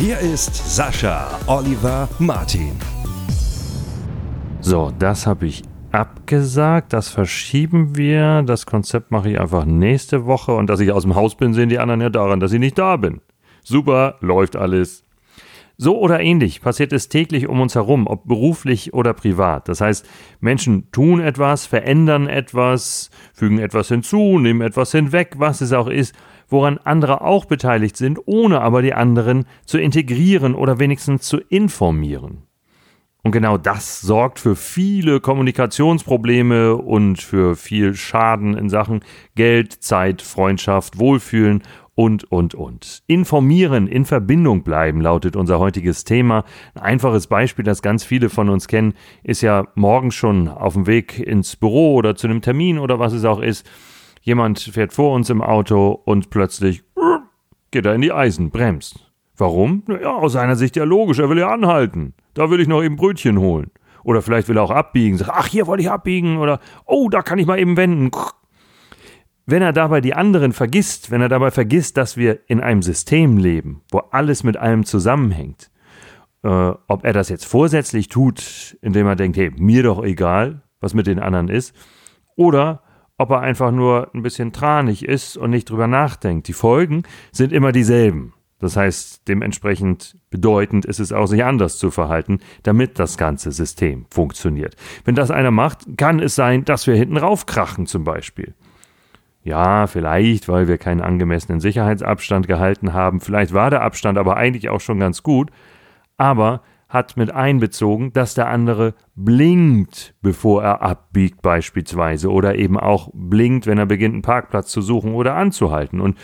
Hier ist Sascha Oliver Martin. So, das habe ich abgesagt. Das verschieben wir. Das Konzept mache ich einfach nächste Woche. Und dass ich aus dem Haus bin, sehen die anderen ja daran, dass ich nicht da bin. Super, läuft alles. So oder ähnlich passiert es täglich um uns herum, ob beruflich oder privat. Das heißt, Menschen tun etwas, verändern etwas, fügen etwas hinzu, nehmen etwas hinweg, was es auch ist, woran andere auch beteiligt sind, ohne aber die anderen zu integrieren oder wenigstens zu informieren. Und genau das sorgt für viele Kommunikationsprobleme und für viel Schaden in Sachen Geld, Zeit, Freundschaft, Wohlfühlen und, und, und. Informieren, in Verbindung bleiben, lautet unser heutiges Thema. Ein einfaches Beispiel, das ganz viele von uns kennen, ist ja morgen schon auf dem Weg ins Büro oder zu einem Termin oder was es auch ist. Jemand fährt vor uns im Auto und plötzlich geht er in die Eisen, bremst. Warum? Ja, aus seiner Sicht ja logisch, er will ja anhalten. Da will ich noch eben Brötchen holen. Oder vielleicht will er auch abbiegen, sagt, ach, hier wollte ich abbiegen. Oder, oh, da kann ich mal eben wenden. Wenn er dabei die anderen vergisst, wenn er dabei vergisst, dass wir in einem System leben, wo alles mit allem zusammenhängt, äh, ob er das jetzt vorsätzlich tut, indem er denkt, hey, mir doch egal, was mit den anderen ist, oder ob er einfach nur ein bisschen tranig ist und nicht drüber nachdenkt. Die Folgen sind immer dieselben. Das heißt, dementsprechend bedeutend ist es auch, sich anders zu verhalten, damit das ganze System funktioniert. Wenn das einer macht, kann es sein, dass wir hinten raufkrachen zum Beispiel. Ja, vielleicht, weil wir keinen angemessenen Sicherheitsabstand gehalten haben. Vielleicht war der Abstand aber eigentlich auch schon ganz gut. Aber hat mit einbezogen, dass der andere blinkt, bevor er abbiegt beispielsweise. Oder eben auch blinkt, wenn er beginnt, einen Parkplatz zu suchen oder anzuhalten. Und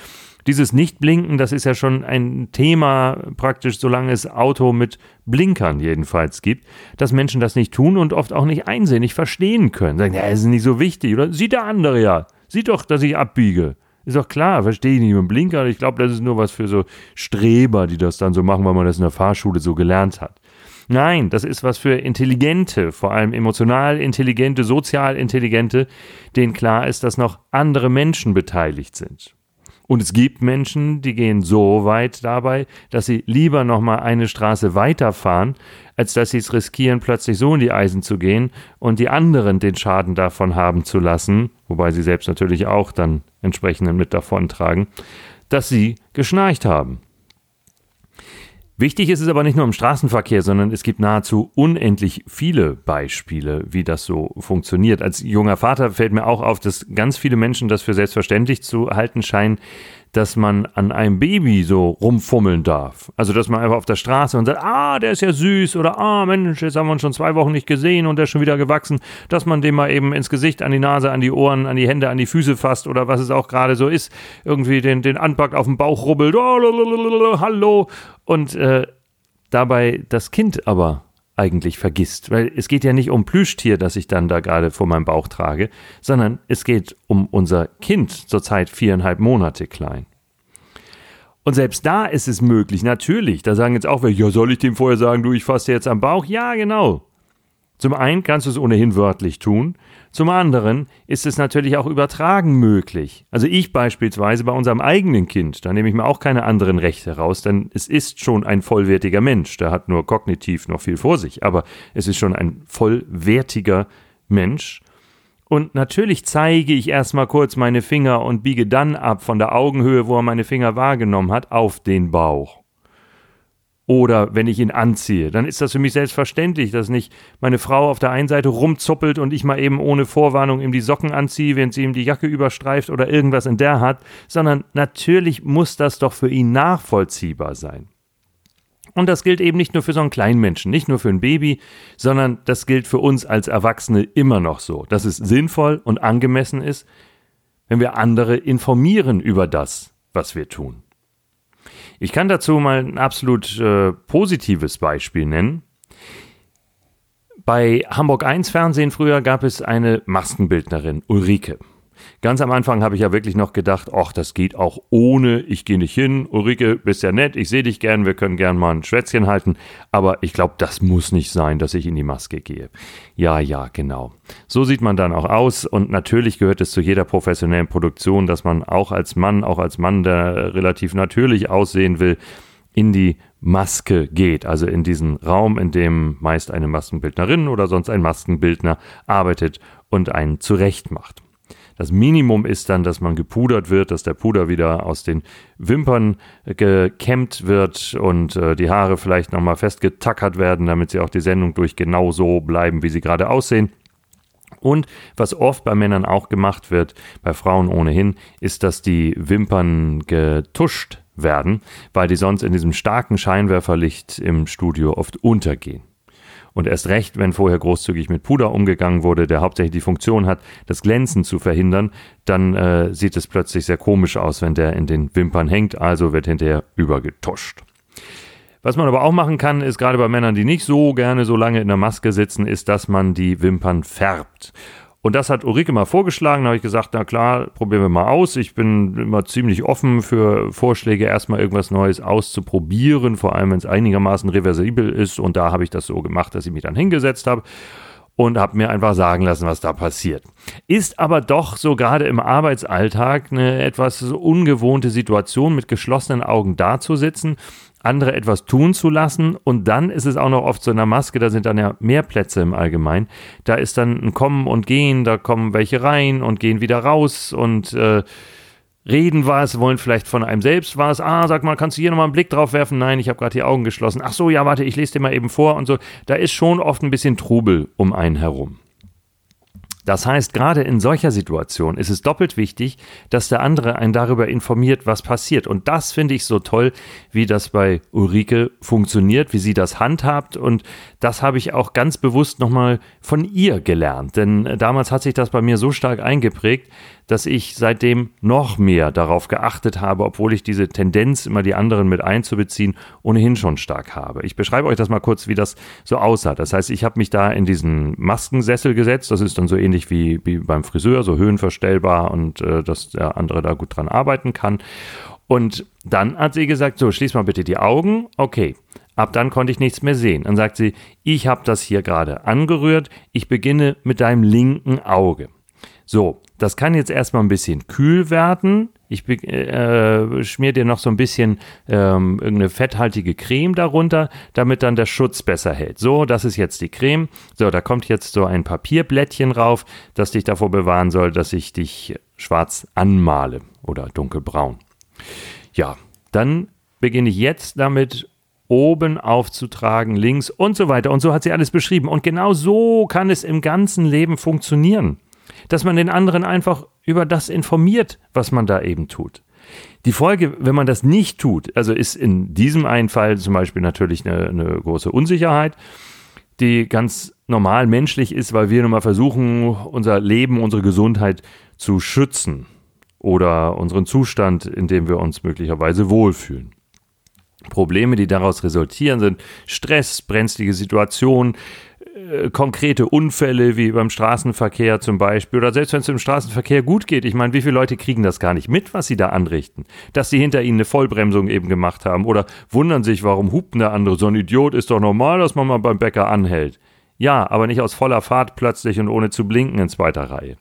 dieses Nicht-Blinken, das ist ja schon ein Thema praktisch, solange es Auto mit Blinkern jedenfalls gibt, dass Menschen das nicht tun und oft auch nicht einsehen, nicht verstehen können. Sagen, ja, ist nicht so wichtig. Oder sieht der andere ja. Sieht doch, dass ich abbiege. Ist doch klar, verstehe ich nicht mit dem Blinker. Ich glaube, das ist nur was für so Streber, die das dann so machen, weil man das in der Fahrschule so gelernt hat. Nein, das ist was für intelligente, vor allem emotional intelligente, sozial intelligente, denen klar ist, dass noch andere Menschen beteiligt sind. Und es gibt Menschen, die gehen so weit dabei, dass sie lieber nochmal eine Straße weiterfahren, als dass sie es riskieren, plötzlich so in die Eisen zu gehen und die anderen den Schaden davon haben zu lassen, wobei sie selbst natürlich auch dann entsprechend mit davontragen, dass sie geschnarcht haben. Wichtig ist es aber nicht nur im Straßenverkehr, sondern es gibt nahezu unendlich viele Beispiele, wie das so funktioniert. Als junger Vater fällt mir auch auf, dass ganz viele Menschen das für selbstverständlich zu halten scheinen, dass man an einem Baby so rumfummeln darf. Also, dass man einfach auf der Straße und sagt, ah, der ist ja süß oder ah, Mensch, jetzt haben wir uns schon zwei Wochen nicht gesehen und der ist schon wieder gewachsen, dass man dem mal eben ins Gesicht, an die Nase, an die Ohren, an die Hände, an die Füße fasst oder was es auch gerade so ist, irgendwie den, den anpackt, auf den Bauch rubbelt, oh, hallo. Und äh, dabei das Kind aber eigentlich vergisst. Weil es geht ja nicht um Plüschtier, das ich dann da gerade vor meinem Bauch trage, sondern es geht um unser Kind, zurzeit viereinhalb Monate klein. Und selbst da ist es möglich, natürlich. Da sagen jetzt auch welche, ja, soll ich dem vorher sagen, du, ich fasse jetzt am Bauch? Ja, genau. Zum einen kannst du es ohnehin wörtlich tun, zum anderen ist es natürlich auch übertragen möglich. Also ich beispielsweise bei unserem eigenen Kind, da nehme ich mir auch keine anderen Rechte raus, denn es ist schon ein vollwertiger Mensch, der hat nur kognitiv noch viel vor sich, aber es ist schon ein vollwertiger Mensch. Und natürlich zeige ich erstmal kurz meine Finger und biege dann ab von der Augenhöhe, wo er meine Finger wahrgenommen hat, auf den Bauch. Oder wenn ich ihn anziehe, dann ist das für mich selbstverständlich, dass nicht meine Frau auf der einen Seite rumzuppelt und ich mal eben ohne Vorwarnung ihm die Socken anziehe, während sie ihm die Jacke überstreift oder irgendwas in der hat, sondern natürlich muss das doch für ihn nachvollziehbar sein. Und das gilt eben nicht nur für so einen kleinen Menschen, nicht nur für ein Baby, sondern das gilt für uns als Erwachsene immer noch so, dass es sinnvoll und angemessen ist, wenn wir andere informieren über das, was wir tun. Ich kann dazu mal ein absolut äh, positives Beispiel nennen. Bei Hamburg 1 Fernsehen früher gab es eine Maskenbildnerin, Ulrike. Ganz am Anfang habe ich ja wirklich noch gedacht, ach, das geht auch ohne, ich gehe nicht hin. Ulrike, bist ja nett, ich sehe dich gern, wir können gern mal ein Schwätzchen halten. Aber ich glaube, das muss nicht sein, dass ich in die Maske gehe. Ja, ja, genau. So sieht man dann auch aus und natürlich gehört es zu jeder professionellen Produktion, dass man auch als Mann, auch als Mann, der relativ natürlich aussehen will, in die Maske geht, also in diesen Raum, in dem meist eine Maskenbildnerin oder sonst ein Maskenbildner arbeitet und einen zurecht macht. Das Minimum ist dann, dass man gepudert wird, dass der Puder wieder aus den Wimpern gekämmt wird und äh, die Haare vielleicht nochmal festgetackert werden, damit sie auch die Sendung durch genau so bleiben, wie sie gerade aussehen. Und was oft bei Männern auch gemacht wird, bei Frauen ohnehin, ist, dass die Wimpern getuscht werden, weil die sonst in diesem starken Scheinwerferlicht im Studio oft untergehen. Und erst recht, wenn vorher großzügig mit Puder umgegangen wurde, der hauptsächlich die Funktion hat, das Glänzen zu verhindern, dann äh, sieht es plötzlich sehr komisch aus, wenn der in den Wimpern hängt, also wird hinterher übergetuscht. Was man aber auch machen kann, ist gerade bei Männern, die nicht so gerne so lange in der Maske sitzen, ist, dass man die Wimpern färbt. Und das hat Ulrike mal vorgeschlagen. Da habe ich gesagt, na klar, probieren wir mal aus. Ich bin immer ziemlich offen für Vorschläge, erstmal irgendwas Neues auszuprobieren, vor allem wenn es einigermaßen reversibel ist. Und da habe ich das so gemacht, dass ich mich dann hingesetzt habe und habe mir einfach sagen lassen, was da passiert. Ist aber doch so gerade im Arbeitsalltag eine etwas ungewohnte Situation, mit geschlossenen Augen dazusitzen andere etwas tun zu lassen. Und dann ist es auch noch oft so in der Maske, da sind dann ja mehr Plätze im Allgemeinen. Da ist dann ein Kommen und Gehen, da kommen welche rein und gehen wieder raus und äh, reden was, wollen vielleicht von einem selbst was. Ah, sag mal, kannst du hier nochmal einen Blick drauf werfen? Nein, ich habe gerade die Augen geschlossen. Ach so, ja, warte, ich lese dir mal eben vor und so. Da ist schon oft ein bisschen Trubel um einen herum. Das heißt, gerade in solcher Situation ist es doppelt wichtig, dass der andere einen darüber informiert, was passiert. Und das finde ich so toll, wie das bei Ulrike funktioniert, wie sie das handhabt. Und das habe ich auch ganz bewusst nochmal von ihr gelernt. Denn damals hat sich das bei mir so stark eingeprägt, dass ich seitdem noch mehr darauf geachtet habe, obwohl ich diese Tendenz, immer die anderen mit einzubeziehen, ohnehin schon stark habe. Ich beschreibe euch das mal kurz, wie das so aussah. Das heißt, ich habe mich da in diesen Maskensessel gesetzt. Das ist dann so ähnlich wie, wie beim Friseur, so höhenverstellbar und äh, dass der andere da gut dran arbeiten kann. Und dann hat sie gesagt, so, schließ mal bitte die Augen. Okay. Ab dann konnte ich nichts mehr sehen. Dann sagt sie, ich habe das hier gerade angerührt. Ich beginne mit deinem linken Auge. So, das kann jetzt erstmal ein bisschen kühl werden. Ich äh, schmier dir noch so ein bisschen ähm, irgendeine fetthaltige Creme darunter, damit dann der Schutz besser hält. So, das ist jetzt die Creme. So, da kommt jetzt so ein Papierblättchen rauf, das dich davor bewahren soll, dass ich dich schwarz anmale oder dunkelbraun. Ja, dann beginne ich jetzt damit oben aufzutragen, links und so weiter. Und so hat sie alles beschrieben. Und genau so kann es im ganzen Leben funktionieren dass man den anderen einfach über das informiert, was man da eben tut. Die Folge, wenn man das nicht tut, also ist in diesem einen Fall zum Beispiel natürlich eine, eine große Unsicherheit, die ganz normal menschlich ist, weil wir nun mal versuchen, unser Leben, unsere Gesundheit zu schützen oder unseren Zustand, in dem wir uns möglicherweise wohlfühlen. Probleme, die daraus resultieren, sind Stress, brenzlige Situationen, äh, konkrete Unfälle wie beim Straßenverkehr zum Beispiel oder selbst wenn es im Straßenverkehr gut geht. Ich meine, wie viele Leute kriegen das gar nicht mit, was sie da anrichten? Dass sie hinter ihnen eine Vollbremsung eben gemacht haben oder wundern sich, warum hupt der andere? So ein Idiot ist doch normal, dass man mal beim Bäcker anhält. Ja, aber nicht aus voller Fahrt plötzlich und ohne zu blinken in zweiter Reihe.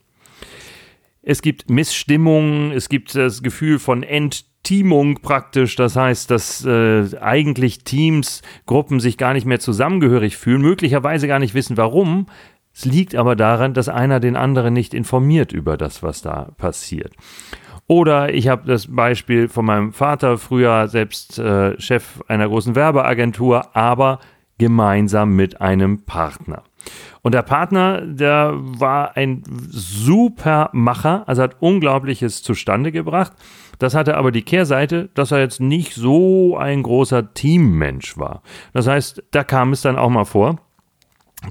Es gibt Missstimmungen, es gibt das Gefühl von Ent Teamung praktisch. Das heißt, dass äh, eigentlich Teams, Gruppen sich gar nicht mehr zusammengehörig fühlen, möglicherweise gar nicht wissen, warum. Es liegt aber daran, dass einer den anderen nicht informiert über das, was da passiert. Oder ich habe das Beispiel von meinem Vater, früher selbst äh, Chef einer großen Werbeagentur, aber gemeinsam mit einem Partner. Und der Partner, der war ein super Macher, also hat Unglaubliches zustande gebracht. Das hatte aber die Kehrseite, dass er jetzt nicht so ein großer Teammensch war. Das heißt, da kam es dann auch mal vor,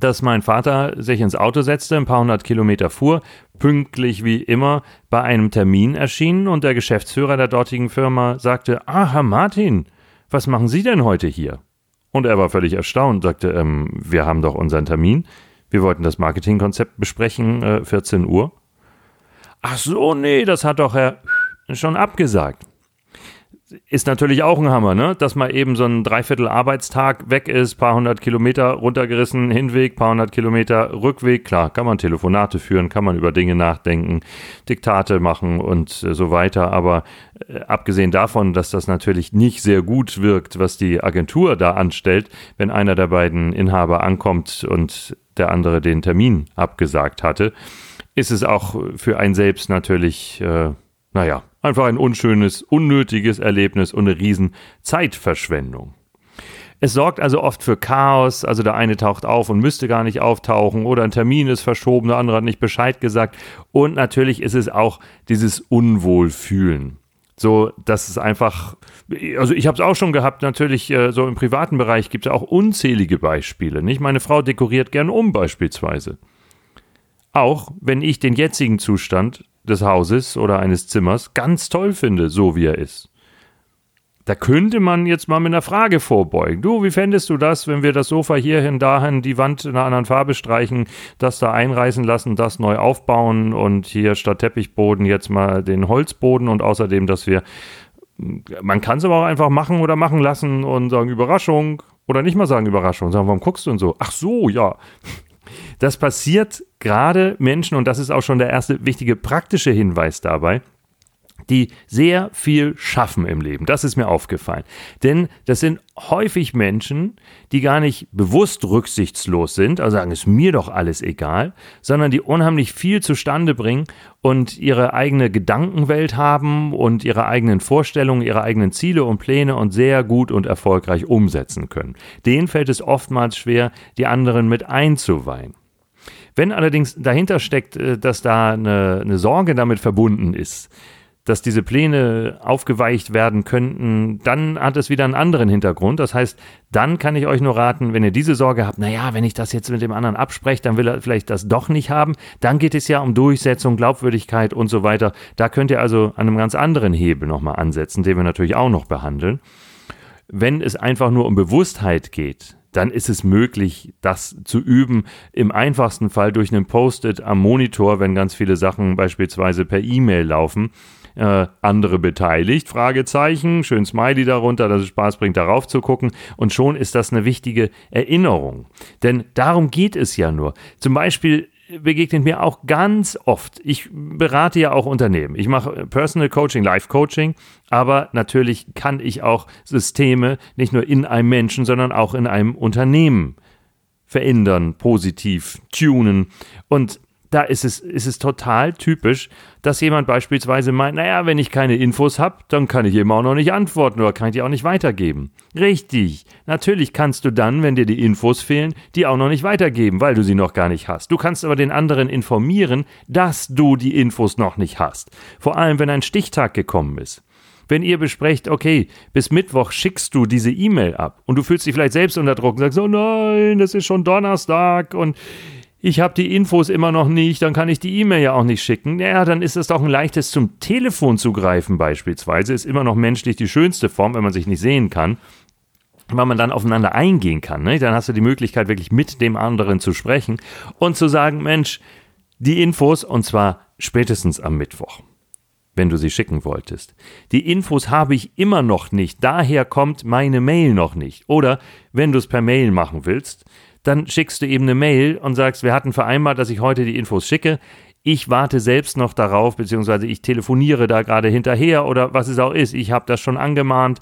dass mein Vater sich ins Auto setzte, ein paar hundert Kilometer fuhr, pünktlich wie immer bei einem Termin erschien und der Geschäftsführer der dortigen Firma sagte, ah, Herr Martin, was machen Sie denn heute hier? Und er war völlig erstaunt, sagte, ähm, wir haben doch unseren Termin. Wir wollten das Marketingkonzept besprechen, äh, 14 Uhr. Ach so, nee, das hat doch Herr schon abgesagt ist natürlich auch ein Hammer, ne? Dass mal eben so ein Dreiviertel Arbeitstag weg ist, paar hundert Kilometer runtergerissen, Hinweg, paar hundert Kilometer Rückweg. Klar, kann man Telefonate führen, kann man über Dinge nachdenken, Diktate machen und äh, so weiter. Aber äh, abgesehen davon, dass das natürlich nicht sehr gut wirkt, was die Agentur da anstellt, wenn einer der beiden Inhaber ankommt und der andere den Termin abgesagt hatte, ist es auch für einen selbst natürlich, äh, naja, Einfach ein unschönes, unnötiges Erlebnis und eine riesen Zeitverschwendung. Es sorgt also oft für Chaos, also der eine taucht auf und müsste gar nicht auftauchen oder ein Termin ist verschoben, der andere hat nicht Bescheid gesagt und natürlich ist es auch dieses Unwohlfühlen. So, dass es einfach, also ich habe es auch schon gehabt, natürlich äh, so im privaten Bereich gibt es auch unzählige Beispiele. Nicht? Meine Frau dekoriert gern um beispielsweise. Auch wenn ich den jetzigen Zustand des Hauses oder eines Zimmers ganz toll finde, so wie er ist. Da könnte man jetzt mal mit einer Frage vorbeugen. Du, wie fändest du das, wenn wir das Sofa hierhin, dahin, die Wand in einer anderen Farbe streichen, das da einreißen lassen, das neu aufbauen und hier statt Teppichboden jetzt mal den Holzboden und außerdem, dass wir, man kann es aber auch einfach machen oder machen lassen und sagen Überraschung oder nicht mal sagen Überraschung, sagen, warum guckst du und so? Ach so, ja. Das passiert gerade Menschen, und das ist auch schon der erste wichtige praktische Hinweis dabei, die sehr viel schaffen im Leben. Das ist mir aufgefallen. Denn das sind häufig Menschen, die gar nicht bewusst rücksichtslos sind, also sagen, ist mir doch alles egal, sondern die unheimlich viel zustande bringen und ihre eigene Gedankenwelt haben und ihre eigenen Vorstellungen, ihre eigenen Ziele und Pläne und sehr gut und erfolgreich umsetzen können. Denen fällt es oftmals schwer, die anderen mit einzuweihen. Wenn allerdings dahinter steckt, äh, dass da eine, eine Sorge damit verbunden ist, dass diese Pläne aufgeweicht werden könnten, dann hat es wieder einen anderen Hintergrund. Das heißt, dann kann ich euch nur raten, wenn ihr diese Sorge habt, naja, wenn ich das jetzt mit dem anderen abspreche, dann will er vielleicht das doch nicht haben. Dann geht es ja um Durchsetzung, Glaubwürdigkeit und so weiter. Da könnt ihr also an einem ganz anderen Hebel nochmal ansetzen, den wir natürlich auch noch behandeln. Wenn es einfach nur um Bewusstheit geht, dann ist es möglich, das zu üben. Im einfachsten Fall durch einen Post-it am Monitor, wenn ganz viele Sachen beispielsweise per E-Mail laufen. Äh, andere beteiligt, Fragezeichen, schön Smiley darunter, dass es Spaß bringt, darauf zu gucken. Und schon ist das eine wichtige Erinnerung. Denn darum geht es ja nur. Zum Beispiel begegnet mir auch ganz oft. Ich berate ja auch Unternehmen. Ich mache Personal Coaching, Life Coaching, aber natürlich kann ich auch Systeme nicht nur in einem Menschen, sondern auch in einem Unternehmen verändern, positiv tunen. Und da ist es, ist es total typisch, dass jemand beispielsweise meint, naja, wenn ich keine Infos habe, dann kann ich eben auch noch nicht antworten oder kann ich die auch nicht weitergeben. Richtig, natürlich kannst du dann, wenn dir die Infos fehlen, die auch noch nicht weitergeben, weil du sie noch gar nicht hast. Du kannst aber den anderen informieren, dass du die Infos noch nicht hast. Vor allem, wenn ein Stichtag gekommen ist wenn ihr besprecht, okay, bis Mittwoch schickst du diese E-Mail ab und du fühlst dich vielleicht selbst unter Druck und sagst, oh nein, das ist schon Donnerstag und ich habe die Infos immer noch nicht, dann kann ich die E-Mail ja auch nicht schicken. Ja, dann ist es doch ein leichtes zum Telefon zu greifen beispielsweise. Ist immer noch menschlich die schönste Form, wenn man sich nicht sehen kann weil man dann aufeinander eingehen kann. Ne? Dann hast du die Möglichkeit, wirklich mit dem anderen zu sprechen und zu sagen, Mensch, die Infos, und zwar spätestens am Mittwoch, wenn du sie schicken wolltest. Die Infos habe ich immer noch nicht, daher kommt meine Mail noch nicht. Oder wenn du es per Mail machen willst, dann schickst du eben eine Mail und sagst, wir hatten vereinbart, dass ich heute die Infos schicke. Ich warte selbst noch darauf, beziehungsweise ich telefoniere da gerade hinterher oder was es auch ist. Ich habe das schon angemahnt.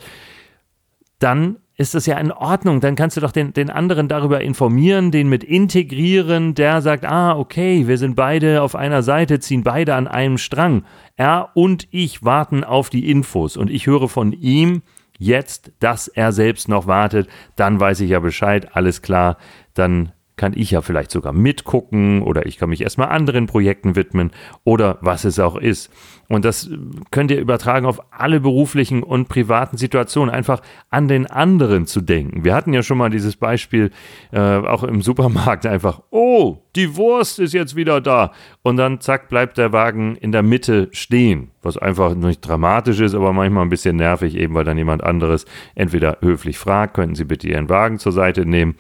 Dann ist das ja in Ordnung. Dann kannst du doch den, den anderen darüber informieren, den mit integrieren, der sagt, ah, okay, wir sind beide auf einer Seite, ziehen beide an einem Strang. Er und ich warten auf die Infos und ich höre von ihm, jetzt, dass er selbst noch wartet, dann weiß ich ja Bescheid, alles klar, dann kann ich ja vielleicht sogar mitgucken oder ich kann mich erstmal anderen Projekten widmen oder was es auch ist. Und das könnt ihr übertragen auf alle beruflichen und privaten Situationen, einfach an den anderen zu denken. Wir hatten ja schon mal dieses Beispiel äh, auch im Supermarkt einfach, oh, die Wurst ist jetzt wieder da. Und dann zack, bleibt der Wagen in der Mitte stehen, was einfach nicht dramatisch ist, aber manchmal ein bisschen nervig, eben weil dann jemand anderes entweder höflich fragt, könnten Sie bitte Ihren Wagen zur Seite nehmen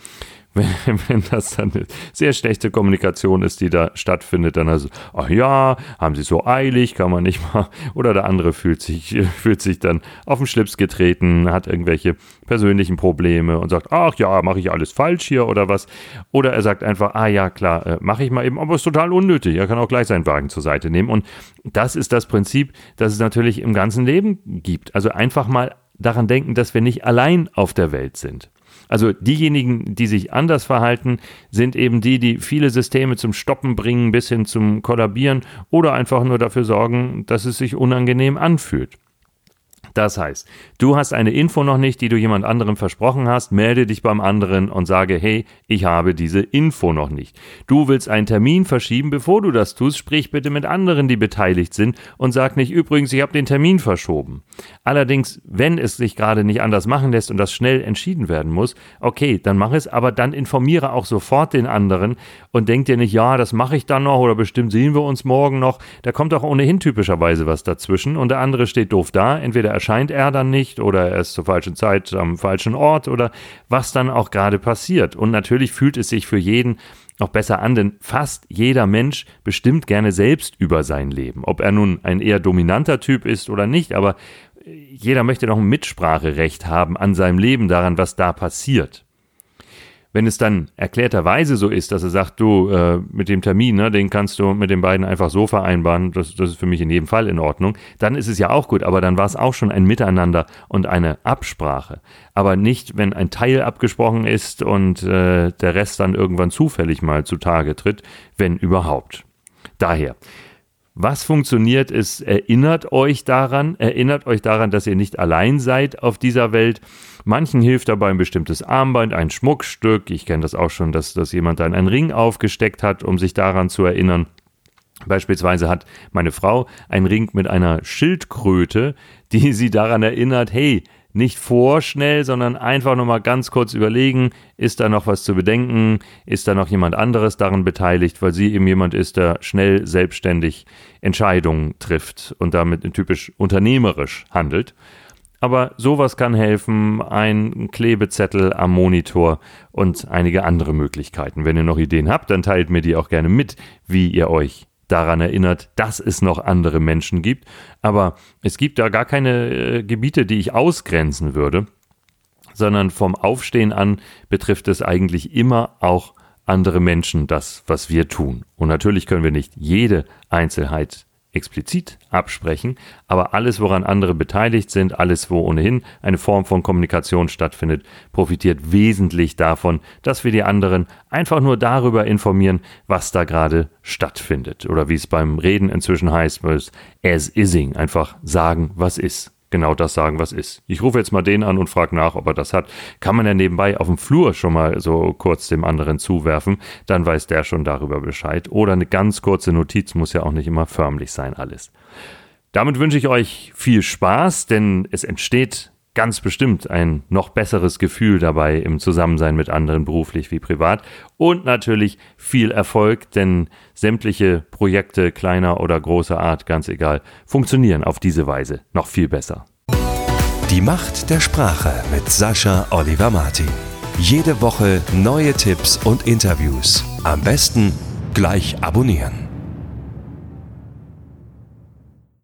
wenn, wenn das dann eine sehr schlechte Kommunikation ist, die da stattfindet, dann also, ach ja, haben sie so eilig, kann man nicht mal, oder der andere fühlt sich, fühlt sich dann auf den Schlips getreten, hat irgendwelche persönlichen Probleme und sagt, ach ja, mache ich alles falsch hier oder was, oder er sagt einfach, ah ja, klar, äh, mache ich mal eben, aber ist total unnötig, er kann auch gleich seinen Wagen zur Seite nehmen. Und das ist das Prinzip, das es natürlich im ganzen Leben gibt, also einfach mal daran denken, dass wir nicht allein auf der Welt sind. Also diejenigen, die sich anders verhalten, sind eben die, die viele Systeme zum Stoppen bringen bis hin zum Kollabieren oder einfach nur dafür sorgen, dass es sich unangenehm anfühlt. Das heißt, du hast eine Info noch nicht, die du jemand anderem versprochen hast, melde dich beim anderen und sage, hey, ich habe diese Info noch nicht. Du willst einen Termin verschieben, bevor du das tust, sprich bitte mit anderen, die beteiligt sind und sag nicht, übrigens, ich habe den Termin verschoben. Allerdings, wenn es sich gerade nicht anders machen lässt und das schnell entschieden werden muss, okay, dann mach es, aber dann informiere auch sofort den anderen und denk dir nicht, ja, das mache ich dann noch oder bestimmt sehen wir uns morgen noch. Da kommt auch ohnehin typischerweise was dazwischen und der andere steht doof da, entweder er erscheint er dann nicht oder er ist zur falschen Zeit am falschen Ort oder was dann auch gerade passiert. Und natürlich fühlt es sich für jeden noch besser an, denn fast jeder Mensch bestimmt gerne selbst über sein Leben. Ob er nun ein eher dominanter Typ ist oder nicht, aber jeder möchte noch ein Mitspracherecht haben an seinem Leben, daran, was da passiert. Wenn es dann erklärterweise so ist, dass er sagt, du, äh, mit dem Termin, ne, den kannst du mit den beiden einfach so vereinbaren, das, das ist für mich in jedem Fall in Ordnung, dann ist es ja auch gut, aber dann war es auch schon ein Miteinander und eine Absprache. Aber nicht, wenn ein Teil abgesprochen ist und äh, der Rest dann irgendwann zufällig mal zutage tritt, wenn überhaupt. Daher, was funktioniert ist, erinnert euch daran, erinnert euch daran, dass ihr nicht allein seid auf dieser Welt. Manchen hilft dabei ein bestimmtes Armband, ein Schmuckstück. Ich kenne das auch schon, dass, dass jemand dann einen Ring aufgesteckt hat, um sich daran zu erinnern. Beispielsweise hat meine Frau einen Ring mit einer Schildkröte, die sie daran erinnert, hey, nicht vorschnell, sondern einfach nochmal ganz kurz überlegen, ist da noch was zu bedenken, ist da noch jemand anderes daran beteiligt, weil sie eben jemand ist, der schnell selbstständig Entscheidungen trifft und damit typisch unternehmerisch handelt. Aber sowas kann helfen, ein Klebezettel am Monitor und einige andere Möglichkeiten. Wenn ihr noch Ideen habt, dann teilt mir die auch gerne mit, wie ihr euch daran erinnert, dass es noch andere Menschen gibt. Aber es gibt da gar keine äh, Gebiete, die ich ausgrenzen würde, sondern vom Aufstehen an betrifft es eigentlich immer auch andere Menschen, das, was wir tun. Und natürlich können wir nicht jede Einzelheit explizit absprechen, aber alles, woran andere beteiligt sind, alles, wo ohnehin eine Form von Kommunikation stattfindet, profitiert wesentlich davon, dass wir die anderen einfach nur darüber informieren, was da gerade stattfindet. Oder wie es beim Reden inzwischen heißt, as ising, einfach sagen, was ist genau das sagen, was ist. Ich rufe jetzt mal den an und frage nach, ob er das hat. Kann man ja nebenbei auf dem Flur schon mal so kurz dem anderen zuwerfen, dann weiß der schon darüber Bescheid. Oder eine ganz kurze Notiz muss ja auch nicht immer förmlich sein, alles. Damit wünsche ich euch viel Spaß, denn es entsteht ganz bestimmt ein noch besseres Gefühl dabei im Zusammensein mit anderen, beruflich wie privat. Und natürlich viel Erfolg, denn sämtliche Projekte kleiner oder großer Art, ganz egal, funktionieren auf diese Weise noch viel besser. Die Macht der Sprache mit Sascha Oliver Martin. Jede Woche neue Tipps und Interviews. Am besten gleich abonnieren.